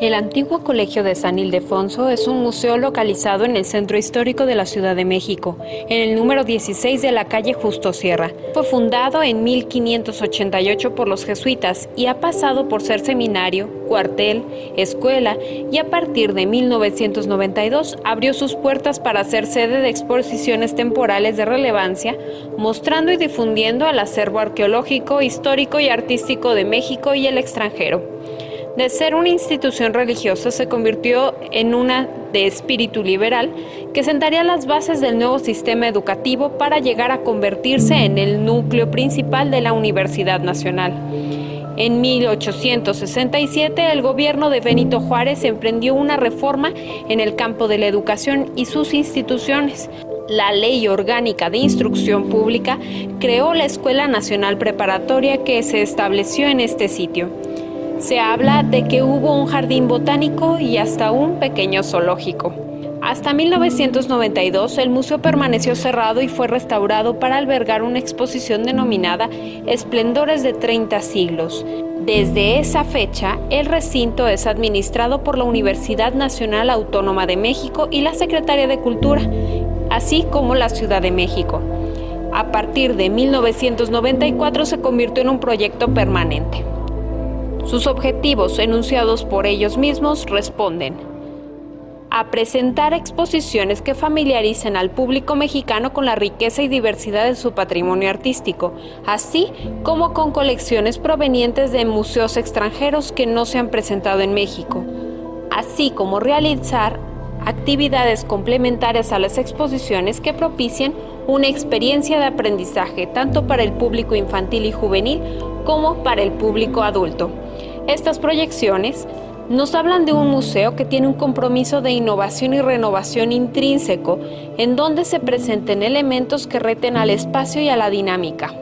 El antiguo Colegio de San Ildefonso es un museo localizado en el centro histórico de la Ciudad de México, en el número 16 de la calle Justo Sierra. Fue fundado en 1588 por los jesuitas y ha pasado por ser seminario, cuartel, escuela y a partir de 1992 abrió sus puertas para ser sede de exposiciones temporales de relevancia, mostrando y difundiendo el acervo arqueológico, histórico y artístico de México y el extranjero. De ser una institución religiosa se convirtió en una de espíritu liberal que sentaría las bases del nuevo sistema educativo para llegar a convertirse en el núcleo principal de la Universidad Nacional. En 1867 el gobierno de Benito Juárez emprendió una reforma en el campo de la educación y sus instituciones. La Ley Orgánica de Instrucción Pública creó la Escuela Nacional Preparatoria que se estableció en este sitio. Se habla de que hubo un jardín botánico y hasta un pequeño zoológico. Hasta 1992 el museo permaneció cerrado y fue restaurado para albergar una exposición denominada Esplendores de 30 siglos. Desde esa fecha, el recinto es administrado por la Universidad Nacional Autónoma de México y la Secretaría de Cultura, así como la Ciudad de México. A partir de 1994 se convirtió en un proyecto permanente. Sus objetivos, enunciados por ellos mismos, responden a presentar exposiciones que familiaricen al público mexicano con la riqueza y diversidad de su patrimonio artístico, así como con colecciones provenientes de museos extranjeros que no se han presentado en México, así como realizar actividades complementarias a las exposiciones que propicien una experiencia de aprendizaje tanto para el público infantil y juvenil como para el público adulto. Estas proyecciones nos hablan de un museo que tiene un compromiso de innovación y renovación intrínseco, en donde se presenten elementos que reten al espacio y a la dinámica.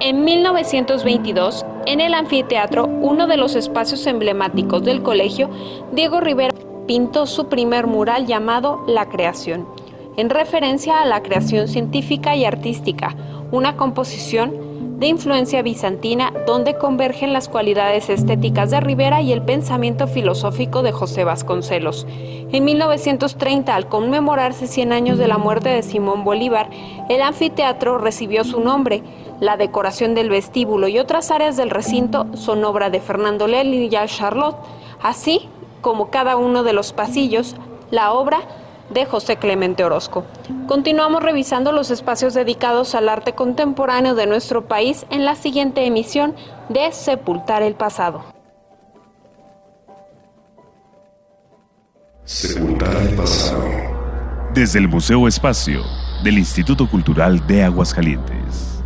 En 1922, en el anfiteatro, uno de los espacios emblemáticos del colegio, Diego Rivera pintó su primer mural llamado La Creación, en referencia a la creación científica y artística, una composición de influencia bizantina donde convergen las cualidades estéticas de Rivera y el pensamiento filosófico de José Vasconcelos. En 1930, al conmemorarse 100 años de la muerte de Simón Bolívar, el anfiteatro recibió su nombre. La decoración del vestíbulo y otras áreas del recinto son obra de Fernando Lely y Charlotte, así como cada uno de los pasillos, la obra de José Clemente Orozco. Continuamos revisando los espacios dedicados al arte contemporáneo de nuestro país en la siguiente emisión de Sepultar el Pasado. Sepultar el pasado. Desde el Museo Espacio del Instituto Cultural de Aguascalientes.